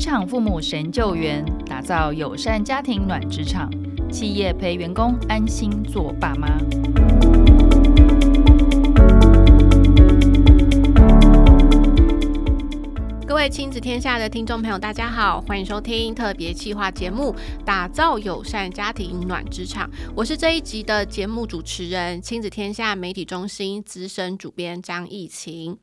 职场父母神救援，打造友善家庭暖职场，企业陪员工安心做爸妈。各位亲子天下的听众朋友，大家好，欢迎收听特别企划节目《打造友善家庭暖职场》，我是这一集的节目主持人，亲子天下媒体中心资深主编张艺晴。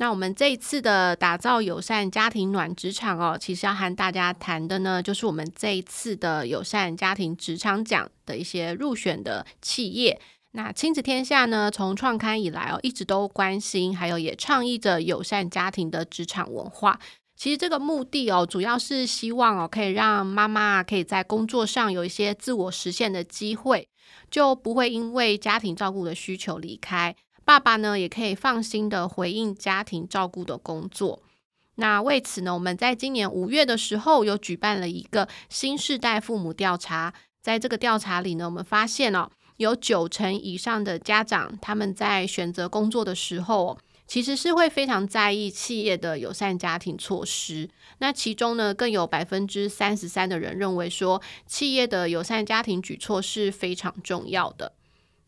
那我们这一次的打造友善家庭暖职场哦，其实要和大家谈的呢，就是我们这一次的友善家庭职场奖的一些入选的企业。那亲子天下呢，从创刊以来哦，一直都关心，还有也倡议着友善家庭的职场文化。其实这个目的哦，主要是希望哦，可以让妈妈可以在工作上有一些自我实现的机会，就不会因为家庭照顾的需求离开。爸爸呢，也可以放心的回应家庭照顾的工作。那为此呢，我们在今年五月的时候，有举办了一个新世代父母调查。在这个调查里呢，我们发现哦，有九成以上的家长，他们在选择工作的时候，其实是会非常在意企业的友善家庭措施。那其中呢，更有百分之三十三的人认为说，企业的友善家庭举措是非常重要的。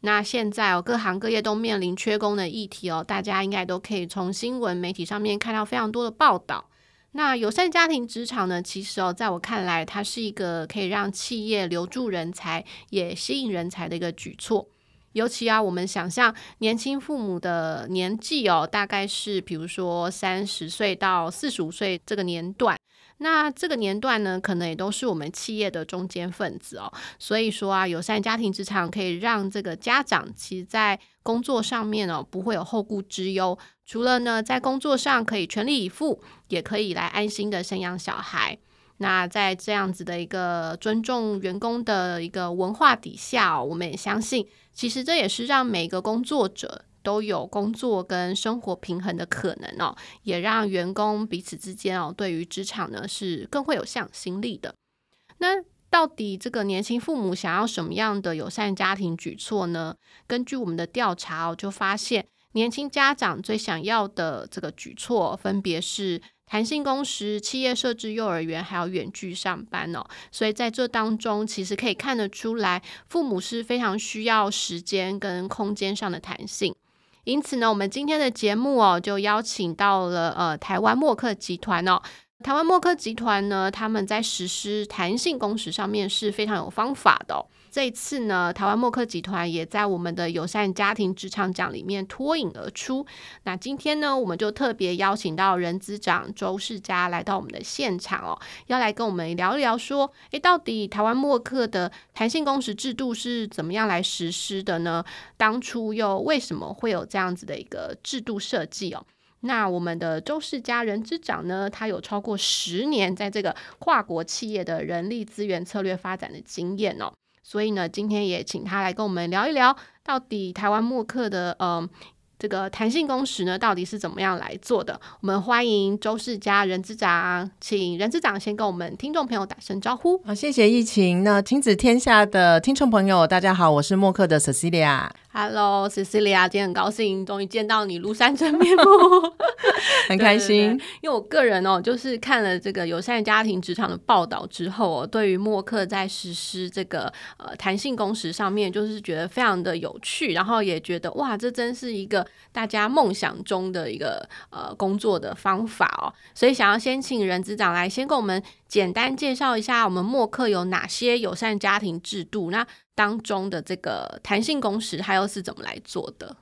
那现在哦，各行各业都面临缺工的议题哦，大家应该都可以从新闻媒体上面看到非常多的报道。那友善家庭职场呢，其实哦，在我看来，它是一个可以让企业留住人才，也吸引人才的一个举措。尤其啊，我们想象年轻父母的年纪哦，大概是比如说三十岁到四十五岁这个年段。那这个年段呢，可能也都是我们企业的中坚分子哦。所以说啊，友善家庭职场可以让这个家长其实在工作上面哦，不会有后顾之忧。除了呢，在工作上可以全力以赴，也可以来安心的生养小孩。那在这样子的一个尊重员工的一个文化底下哦，我们也相信，其实这也是让每个工作者。都有工作跟生活平衡的可能哦，也让员工彼此之间哦，对于职场呢是更会有向心力的。那到底这个年轻父母想要什么样的友善家庭举措呢？根据我们的调查哦，就发现年轻家长最想要的这个举措，分别是弹性工时、企业设置幼儿园，还有远距上班哦。所以在这当中，其实可以看得出来，父母是非常需要时间跟空间上的弹性。因此呢，我们今天的节目哦，就邀请到了呃台湾默克集团哦。台湾默克集团呢，他们在实施弹性工时上面是非常有方法的。这一次呢，台湾默克集团也在我们的友善家庭职场奖里面脱颖而出。那今天呢，我们就特别邀请到人资长周世家来到我们的现场哦，要来跟我们聊一聊，说，诶，到底台湾默克的弹性工时制度是怎么样来实施的呢？当初又为什么会有这样子的一个制度设计哦？那我们的周世家人资长呢，他有超过十年在这个跨国企业的人力资源策略发展的经验哦。所以呢，今天也请他来跟我们聊一聊，到底台湾默克的嗯、呃、这个弹性工时呢，到底是怎么样来做的？我们欢迎周世家人之长，请任之长先跟我们听众朋友打声招呼。好，谢谢疫情。那亲子天下的听众朋友，大家好，我是默克的 Cecilia。Hello，Cecilia，今天很高兴终于见到你庐山真面目，很开心。因为我个人哦，就是看了这个友善家庭职场的报道之后哦，对于默克在实施这个呃弹性工时上面，就是觉得非常的有趣，然后也觉得哇，这真是一个大家梦想中的一个呃工作的方法哦。所以想要先请人资长来先跟我们简单介绍一下，我们默克有哪些友善家庭制度？那当中的这个弹性工时，它又是怎么来做的？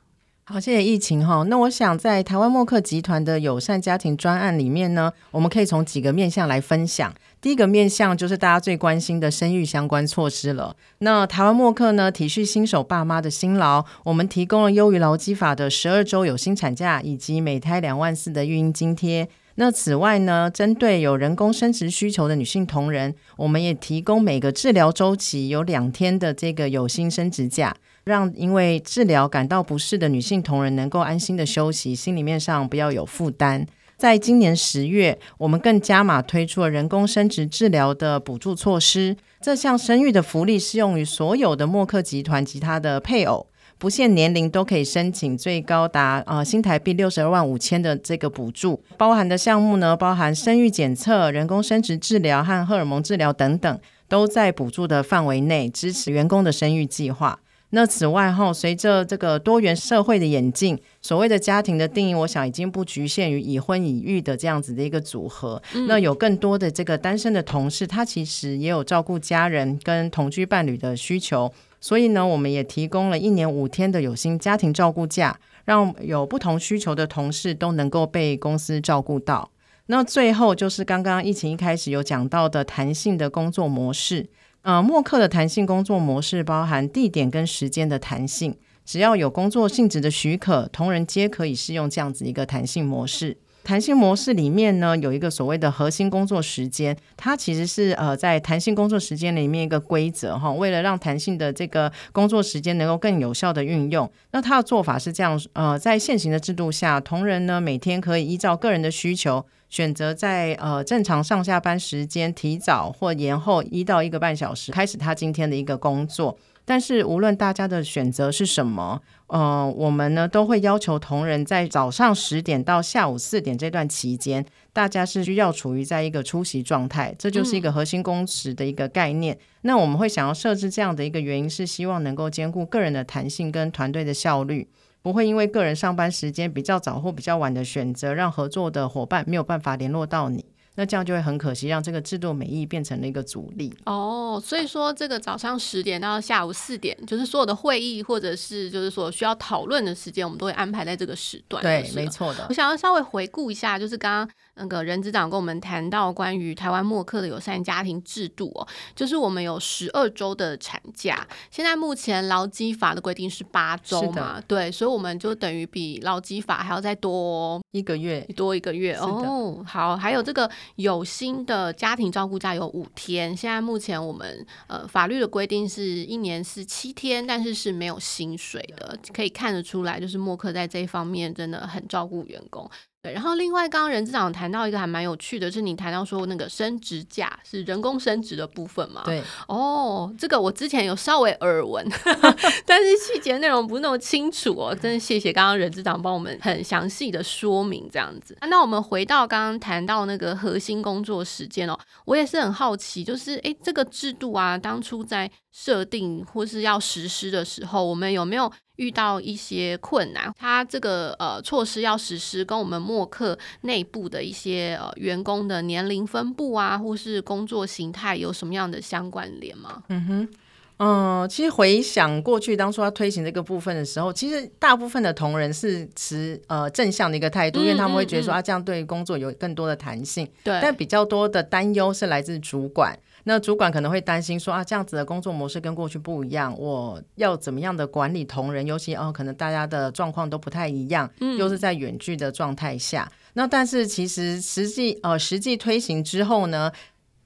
好，谢谢疫情哈。那我想在台湾默克集团的友善家庭专案里面呢，我们可以从几个面向来分享。第一个面向就是大家最关心的生育相关措施了。那台湾默克呢，体恤新手爸妈的辛劳，我们提供了优于劳基法的十二周有薪产假，以及每胎两万四的育婴津贴。那此外呢，针对有人工生殖需求的女性同仁，我们也提供每个治疗周期有两天的这个有薪生殖假，让因为治疗感到不适的女性同仁能够安心的休息，心里面上不要有负担。在今年十月，我们更加码推出了人工生殖治疗的补助措施，这项生育的福利适用于所有的默克集团及他的配偶。不限年龄都可以申请最高达呃新台币六十二万五千的这个补助，包含的项目呢，包含生育检测、人工生殖治疗和荷尔蒙治疗等等，都在补助的范围内，支持员工的生育计划。那此外哈，随着这个多元社会的演进，所谓的家庭的定义，我想已经不局限于已婚已育的这样子的一个组合。嗯、那有更多的这个单身的同事，他其实也有照顾家人跟同居伴侣的需求。所以呢，我们也提供了一年五天的有薪家庭照顾假，让有不同需求的同事都能够被公司照顾到。那最后就是刚刚疫情一开始有讲到的弹性的工作模式。呃，默克的弹性工作模式包含地点跟时间的弹性，只要有工作性质的许可，同仁皆可以适用这样子一个弹性模式。弹性模式里面呢，有一个所谓的核心工作时间，它其实是呃在弹性工作时间里面一个规则哈，为了让弹性的这个工作时间能够更有效的运用，那它的做法是这样，呃，在现行的制度下，同仁呢每天可以依照个人的需求。选择在呃正常上下班时间提早或延后一到一个半小时开始他今天的一个工作，但是无论大家的选择是什么，呃，我们呢都会要求同仁在早上十点到下午四点这段期间，大家是需要处于在一个出席状态，这就是一个核心工时的一个概念。嗯、那我们会想要设置这样的一个原因是希望能够兼顾个人的弹性跟团队的效率。不会因为个人上班时间比较早或比较晚的选择，让合作的伙伴没有办法联络到你。那这样就会很可惜，让这个制度美意变成了一个阻力。哦，所以说这个早上十点到下午四点，就是所有的会议或者是就是说需要讨论的时间，我们都会安排在这个时段。对，没错的。我想要稍微回顾一下，就是刚刚那个人资长跟我们谈到关于台湾默克的友善家庭制度哦，就是我们有十二周的产假，现在目前劳基法的规定是八周嘛？对，所以我们就等于比劳基法还要再多一个月，多一个月的哦。好，还有这个。有薪的家庭照顾假有五天，现在目前我们呃法律的规定是一年是七天，但是是没有薪水的，可以看得出来，就是默克在这一方面真的很照顾员工。对，然后另外，刚刚任资长谈到一个还蛮有趣的，是你谈到说那个生殖假是人工生殖的部分嘛？对，哦，这个我之前有稍微耳闻，但是细节内容不是那么清楚哦。真的谢谢刚刚任资长帮我们很详细的说明这样子。那我们回到刚刚谈到那个核心工作时间哦，我也是很好奇，就是诶，这个制度啊，当初在设定或是要实施的时候，我们有没有？遇到一些困难，它这个呃措施要实施，跟我们默克内部的一些呃员工的年龄分布啊，或是工作形态有什么样的相关联吗？嗯哼，嗯、呃，其实回想过去当初要推行这个部分的时候，其实大部分的同仁是持呃正向的一个态度，嗯、因为他们会觉得说、嗯、啊，这样对工作有更多的弹性。对，但比较多的担忧是来自主管。那主管可能会担心说啊，这样子的工作模式跟过去不一样，我要怎么样的管理同仁？尤其哦，可能大家的状况都不太一样，嗯，又是在远距的状态下。那但是其实实际呃实际推行之后呢？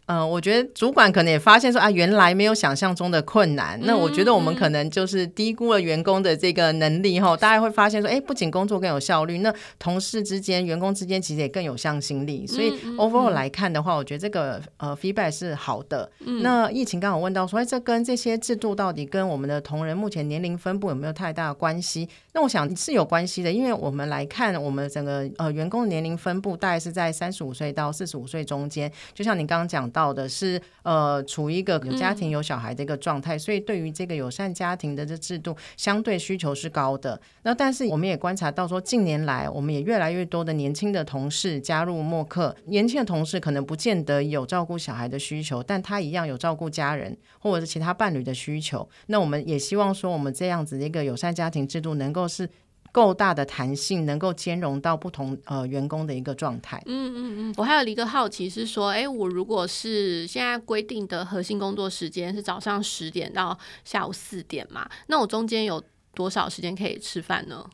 嗯、呃，我觉得主管可能也发现说啊，原来没有想象中的困难。那我觉得我们可能就是低估了员工的这个能力哈。大家会发现说，哎，不仅工作更有效率，那同事之间、员工之间其实也更有向心力。所以 overall 来看的话，我觉得这个呃 feedback 是好的。那疫情刚好问到说，哎，这跟这些制度到底跟我们的同仁目前年龄分布有没有太大的关系？那我想是有关系的，因为我们来看我们整个呃员工的年龄分布大概是在三十五岁到四十五岁中间，就像你刚刚讲到的是，呃，处于一个有家庭有小孩的一个状态，嗯、所以对于这个友善家庭的这制度，相对需求是高的。那但是我们也观察到说，近年来我们也越来越多的年轻的同事加入默克，年轻的同事可能不见得有照顾小孩的需求，但他一样有照顾家人或者是其他伴侣的需求。那我们也希望说，我们这样子的一个友善家庭制度能够是。够大的弹性，能够兼容到不同呃员工的一个状态。嗯嗯嗯，我还有一个好奇是说，哎，我如果是现在规定的核心工作时间是早上十点到下午四点嘛，那我中间有。多少时间可以吃饭呢？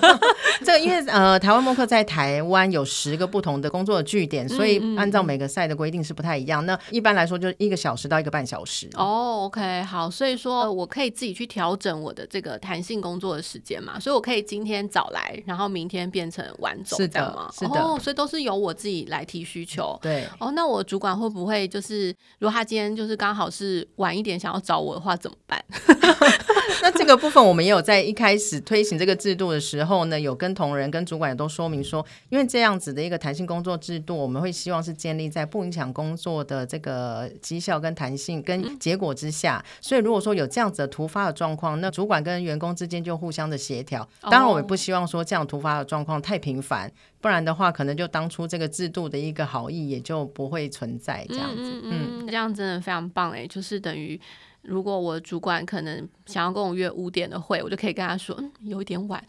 这个因为呃，台湾默克在台湾有十个不同的工作的据点，所以按照每个赛的规定是不太一样。那一般来说，就一个小时到一个半小时。哦，OK，好，所以说我可以自己去调整我的这个弹性工作的时间嘛，所以我可以今天早来，然后明天变成晚走，是这样吗？是的，哦，所以都是由我自己来提需求。对，哦，那我主管会不会就是，如果他今天就是刚好是晚一点想要找我的话，怎么办？那这个部分我们也有在一开始推行这个制度的时候呢，有跟同仁、跟主管也都说明说，因为这样子的一个弹性工作制度，我们会希望是建立在不影响工作的这个绩效跟弹性跟结果之下。所以如果说有这样子的突发的状况，那主管跟员工之间就互相的协调。当然，我们不希望说这样突发的状况太频繁，不然的话，可能就当初这个制度的一个好意也就不会存在这样子。嗯，嗯，嗯，这样真的非常棒哎，就是等于。如果我主管可能想要跟我约五点的会，我就可以跟他说，嗯，有一点晚。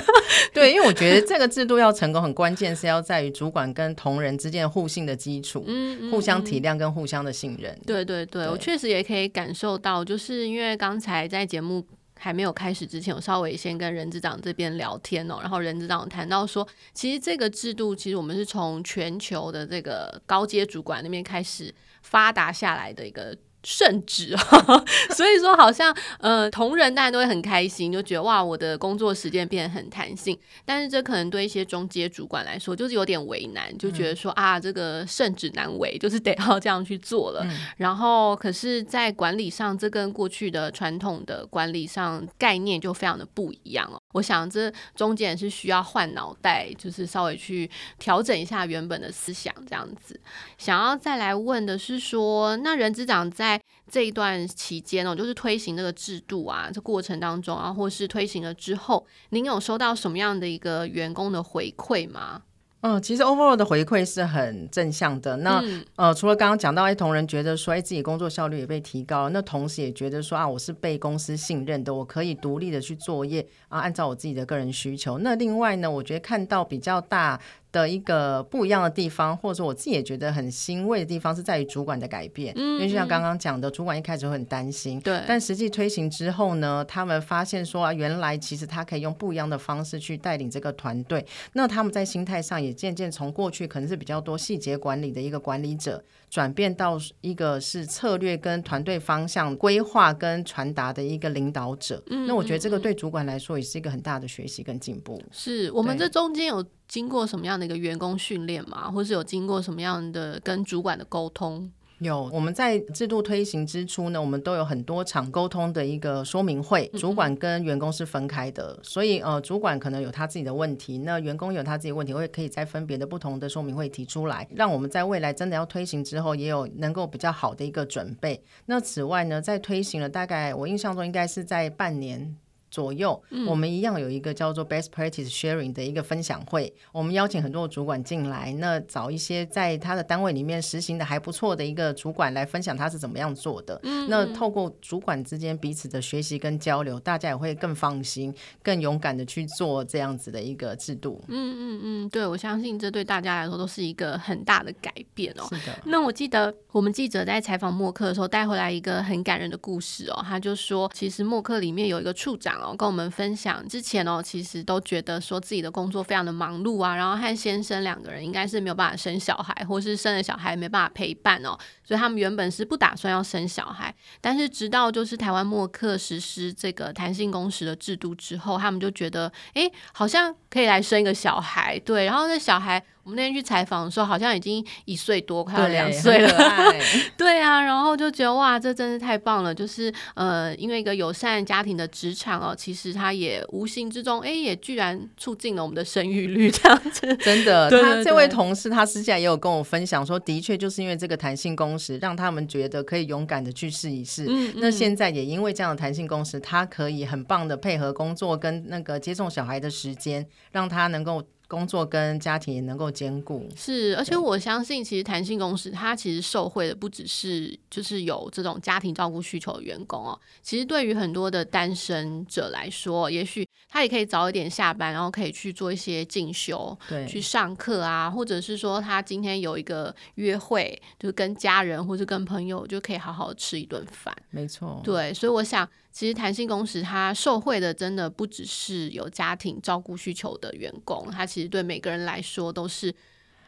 对，因为我觉得这个制度要成功，很关键是要在于主管跟同仁之间的互信的基础，嗯，嗯，互相体谅跟互相的信任。对对对，对我确实也可以感受到，就是因为刚才在节目还没有开始之前，我稍微先跟任资长这边聊天哦，然后任资长谈到说，其实这个制度其实我们是从全球的这个高阶主管那边开始发达下来的一个。圣旨，所以说好像呃，同仁大家都会很开心，就觉得哇，我的工作时间变得很弹性。但是这可能对一些中阶主管来说，就是有点为难，就觉得说、嗯、啊，这个圣旨难违，就是得要这样去做了。嗯、然后，可是，在管理上，这跟过去的传统的管理上概念就非常的不一样哦。我想这中间是需要换脑袋，就是稍微去调整一下原本的思想，这样子。想要再来问的是说，那任之长在这一段期间哦，就是推行这个制度啊，这过程当中啊，或是推行了之后，您有收到什么样的一个员工的回馈吗？嗯，其实 overall 的回馈是很正向的。那、嗯、呃，除了刚刚讲到，哎，同仁觉得说，哎，自己工作效率也被提高，那同时也觉得说，啊，我是被公司信任的，我可以独立的去作业啊，按照我自己的个人需求。那另外呢，我觉得看到比较大。的一个不一样的地方，或者说我自己也觉得很欣慰的地方，是在于主管的改变。嗯，因为就像刚刚讲的，主管一开始会很担心，对，但实际推行之后呢，他们发现说啊，原来其实他可以用不一样的方式去带领这个团队。那他们在心态上也渐渐从过去可能是比较多细节管理的一个管理者，转变到一个是策略跟团队方向规划跟传达的一个领导者。嗯，那我觉得这个对主管来说也是一个很大的学习跟进步。是我们这中间有。经过什么样的一个员工训练吗？或是有经过什么样的跟主管的沟通？有，我们在制度推行之初呢，我们都有很多场沟通的一个说明会，主管跟员工是分开的，所以呃，主管可能有他自己的问题，那员工有他自己的问题，会可以在分别的不同的说明会提出来，让我们在未来真的要推行之后，也有能够比较好的一个准备。那此外呢，在推行了大概我印象中应该是在半年。左右，嗯、我们一样有一个叫做 Best Practice Sharing 的一个分享会，我们邀请很多主管进来，那找一些在他的单位里面实行的还不错的一个主管来分享他是怎么样做的。嗯、那透过主管之间彼此的学习跟交流，大家也会更放心、更勇敢的去做这样子的一个制度。嗯嗯嗯，对，我相信这对大家来说都是一个很大的改变哦。是的。那我记得我们记者在采访默克的时候带回来一个很感人的故事哦，他就说，其实默克里面有一个处长。跟我们分享之前哦，其实都觉得说自己的工作非常的忙碌啊，然后和先生两个人应该是没有办法生小孩，或是生了小孩没办法陪伴哦，所以他们原本是不打算要生小孩。但是直到就是台湾默克实施这个弹性工时的制度之后，他们就觉得，哎，好像可以来生一个小孩，对，然后那小孩。我们那天去采访的时候，好像已经一岁多，快要两岁了。对啊，然后就觉得哇，这真是太棒了！就是呃，因为一个友善家庭的职场哦，其实它也无形之中，哎，也居然促进了我们的生育率 这样子。真的，他这位同事他私下也有跟我分享说，的确就是因为这个弹性工时，让他们觉得可以勇敢的去试一试。嗯嗯，那现在也因为这样的弹性工时，他可以很棒的配合工作跟那个接送小孩的时间，让他能够。工作跟家庭也能够兼顾，是，而且我相信，其实弹性工时它其实受惠的不只是就是有这种家庭照顾需求的员工哦，其实对于很多的单身者来说，也许他也可以早一点下班，然后可以去做一些进修，对，去上课啊，或者是说他今天有一个约会，就是跟家人或是跟朋友就可以好好吃一顿饭，没错，对，所以我想。其实弹性工时，它受惠的真的不只是有家庭照顾需求的员工，它其实对每个人来说都是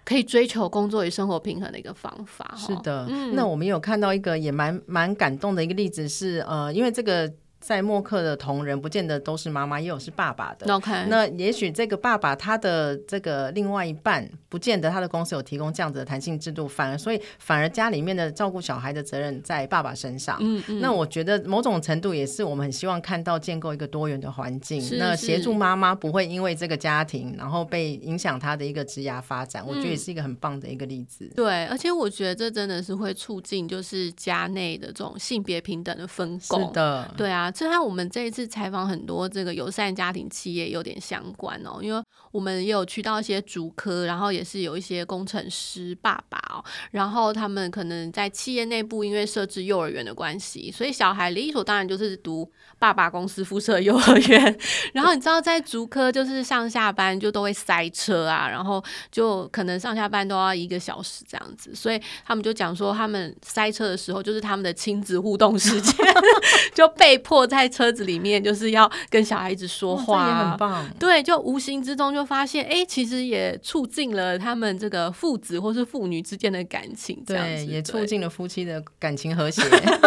可以追求工作与生活平衡的一个方法。是的，嗯、那我们有看到一个也蛮蛮感动的一个例子是，呃，因为这个。在默克的同仁不见得都是妈妈，也有是爸爸的。OK，那也许这个爸爸他的这个另外一半不见得他的公司有提供这样子的弹性制度，反而所以反而家里面的照顾小孩的责任在爸爸身上。嗯嗯。那我觉得某种程度也是我们很希望看到建构一个多元的环境，是是那协助妈妈不会因为这个家庭然后被影响她的一个职涯发展，嗯，我觉得也是一个很棒的一个例子。对，而且我觉得这真的是会促进就是家内的这种性别平等的分工。是的，对啊。这和我们这一次采访很多这个友善家庭企业有点相关哦，因为我们也有去到一些竹科，然后也是有一些工程师爸爸哦，然后他们可能在企业内部因为设置幼儿园的关系，所以小孩理所当然就是读爸爸公司附设幼儿园。然后你知道在竹科就是上下班就都会塞车啊，然后就可能上下班都要一个小时这样子，所以他们就讲说他们塞车的时候就是他们的亲子互动时间，就被迫。在车子里面就是要跟小孩子说话，也很棒。对，就无形之中就发现，哎、欸，其实也促进了他们这个父子或是父女之间的感情，这样子，对，也促进了夫妻的感情和谐。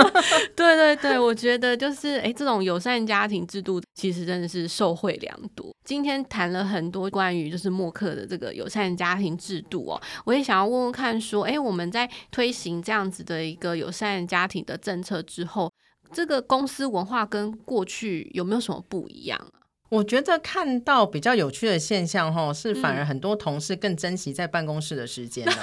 对对对，我觉得就是，哎、欸，这种友善家庭制度其实真的是受惠良多。今天谈了很多关于就是默克的这个友善家庭制度哦，我也想要问问看，说，哎、欸，我们在推行这样子的一个友善家庭的政策之后。这个公司文化跟过去有没有什么不一样啊？我觉得看到比较有趣的现象哈，是反而很多同事更珍惜在办公室的时间了，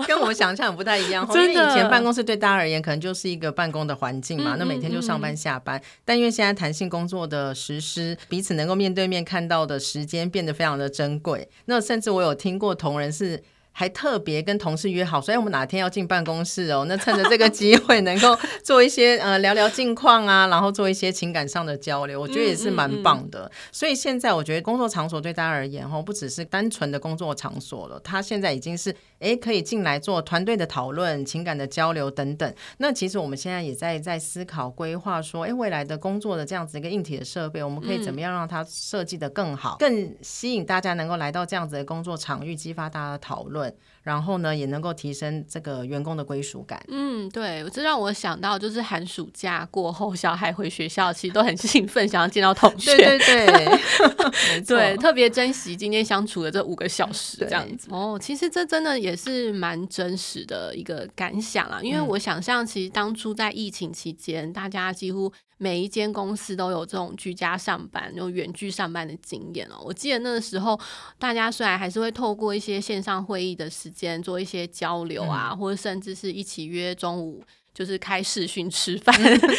嗯、跟我们想象不太一样。因为以前办公室对大家而言可能就是一个办公的环境嘛，那每天就上班下班。但因为现在弹性工作的实施，彼此能够面对面看到的时间变得非常的珍贵。那甚至我有听过同仁是。还特别跟同事约好，所以我们哪天要进办公室哦，那趁着这个机会能够做一些呃聊聊近况啊，然后做一些情感上的交流，我觉得也是蛮棒的。所以现在我觉得工作场所对大家而言，哦不只是单纯的工作场所了，它现在已经是诶可以进来做团队的讨论、情感的交流等等。那其实我们现在也在在思考规划，说诶未来的工作的这样子一个硬体的设备，我们可以怎么样让它设计的更好，更吸引大家能够来到这样子的工作场域，激发大家的讨论。然后呢，也能够提升这个员工的归属感。嗯，对，这让我想到，就是寒暑假过后，小孩回学校，其实都很兴奋，想要见到同学。对对对，对，特别珍惜今天相处的这五个小时，这样子。哦，其实这真的也是蛮真实的一个感想啊，因为我想象，其实当初在疫情期间，大家几乎。每一间公司都有这种居家上班、有远距上班的经验哦。我记得那个时候，大家虽然还是会透过一些线上会议的时间做一些交流啊，嗯、或者甚至是一起约中午就是开视讯吃饭，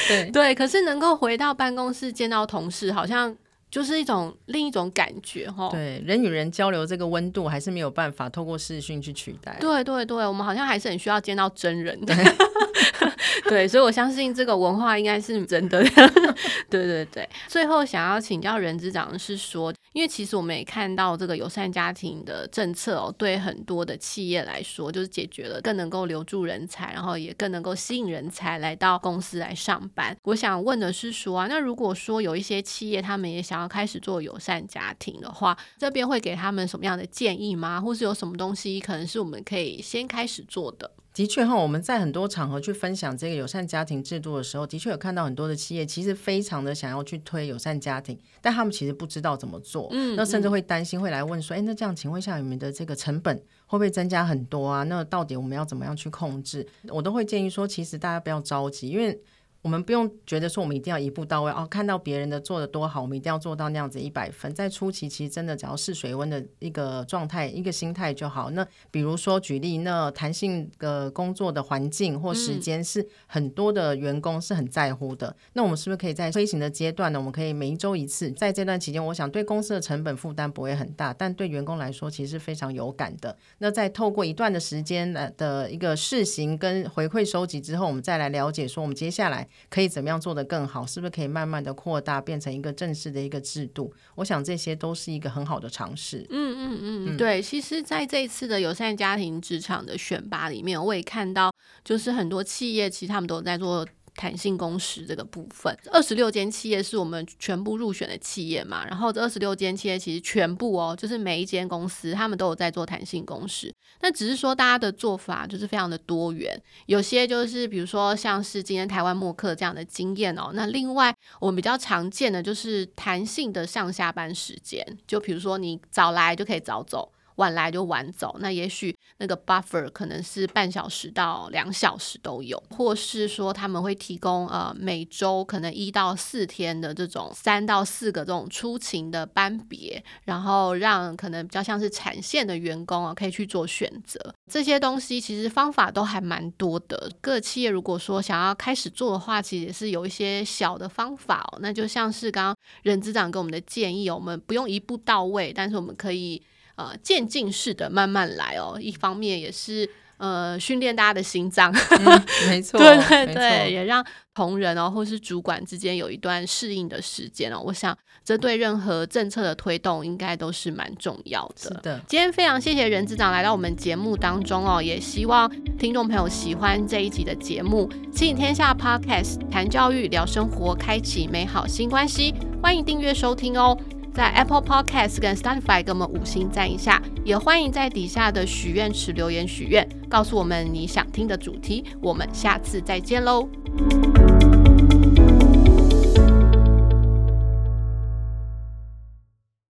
对 对。可是能够回到办公室见到同事，好像就是一种另一种感觉哈。对，人与人交流这个温度还是没有办法透过视讯去取代。对对对，我们好像还是很需要见到真人的。对，所以我相信这个文化应该是真的。对对对，最后想要请教人资长是说，因为其实我们也看到这个友善家庭的政策哦，对很多的企业来说，就是解决了更能够留住人才，然后也更能够吸引人才来到公司来上班。我想问的是说啊，那如果说有一些企业他们也想要开始做友善家庭的话，这边会给他们什么样的建议吗？或是有什么东西可能是我们可以先开始做的？的确哈，我们在很多场合去分享这个友善家庭制度的时候，的确有看到很多的企业其实非常的想要去推友善家庭，但他们其实不知道怎么做，嗯，那甚至会担心会来问说，哎，那这样请问一下，你们的这个成本会不会增加很多啊？那到底我们要怎么样去控制？我都会建议说，其实大家不要着急，因为。我们不用觉得说我们一定要一步到位哦，看到别人的做的多好，我们一定要做到那样子一百分。在初期，其实真的只要试水温的一个状态、一个心态就好。那比如说举例，那弹性的工作的环境或时间是很多的员工是很在乎的。嗯、那我们是不是可以在推行的阶段呢？我们可以每一周一次，在这段期间，我想对公司的成本负担不会很大，但对员工来说其实是非常有感的。那在透过一段的时间来的一个试行跟回馈收集之后，我们再来了解说我们接下来。可以怎么样做得更好？是不是可以慢慢的扩大，变成一个正式的一个制度？我想这些都是一个很好的尝试。嗯嗯嗯，嗯对。其实，在这一次的友善家庭职场的选拔里面，我也看到，就是很多企业其实他们都在做弹性工时这个部分。二十六间企业是我们全部入选的企业嘛，然后这二十六间企业其实全部哦，就是每一间公司他们都有在做弹性工时，那只是说大家的做法就是非常的多元，有些就是比如说像是今天台湾默克这样的经验哦，那另外我们比较常见的就是弹性的上下班时间，就比如说你早来就可以早走。晚来就晚走，那也许那个 buffer 可能是半小时到两小时都有，或是说他们会提供呃每周可能一到四天的这种三到四个这种出勤的班别，然后让可能比较像是产线的员工啊可以去做选择。这些东西其实方法都还蛮多的，各企业如果说想要开始做的话，其实也是有一些小的方法哦。那就像是刚刚任资长给我们的建议，我们不用一步到位，但是我们可以。呃，渐进式的慢慢来哦。一方面也是呃训练大家的心脏，嗯、没 错，对对对，错也让同仁哦或是主管之间有一段适应的时间哦。我想这对任何政策的推动应该都是蛮重要的。是的，今天非常谢谢任资长来到我们节目当中哦，也希望听众朋友喜欢这一集的节目。亲天下 Podcast 谈教育聊生活，开启美好新关系，欢迎订阅收听哦。在 Apple Podcast 跟 Spotify 给我们五星赞一下，也欢迎在底下的许愿池留言许愿，告诉我们你想听的主题，我们下次再见喽。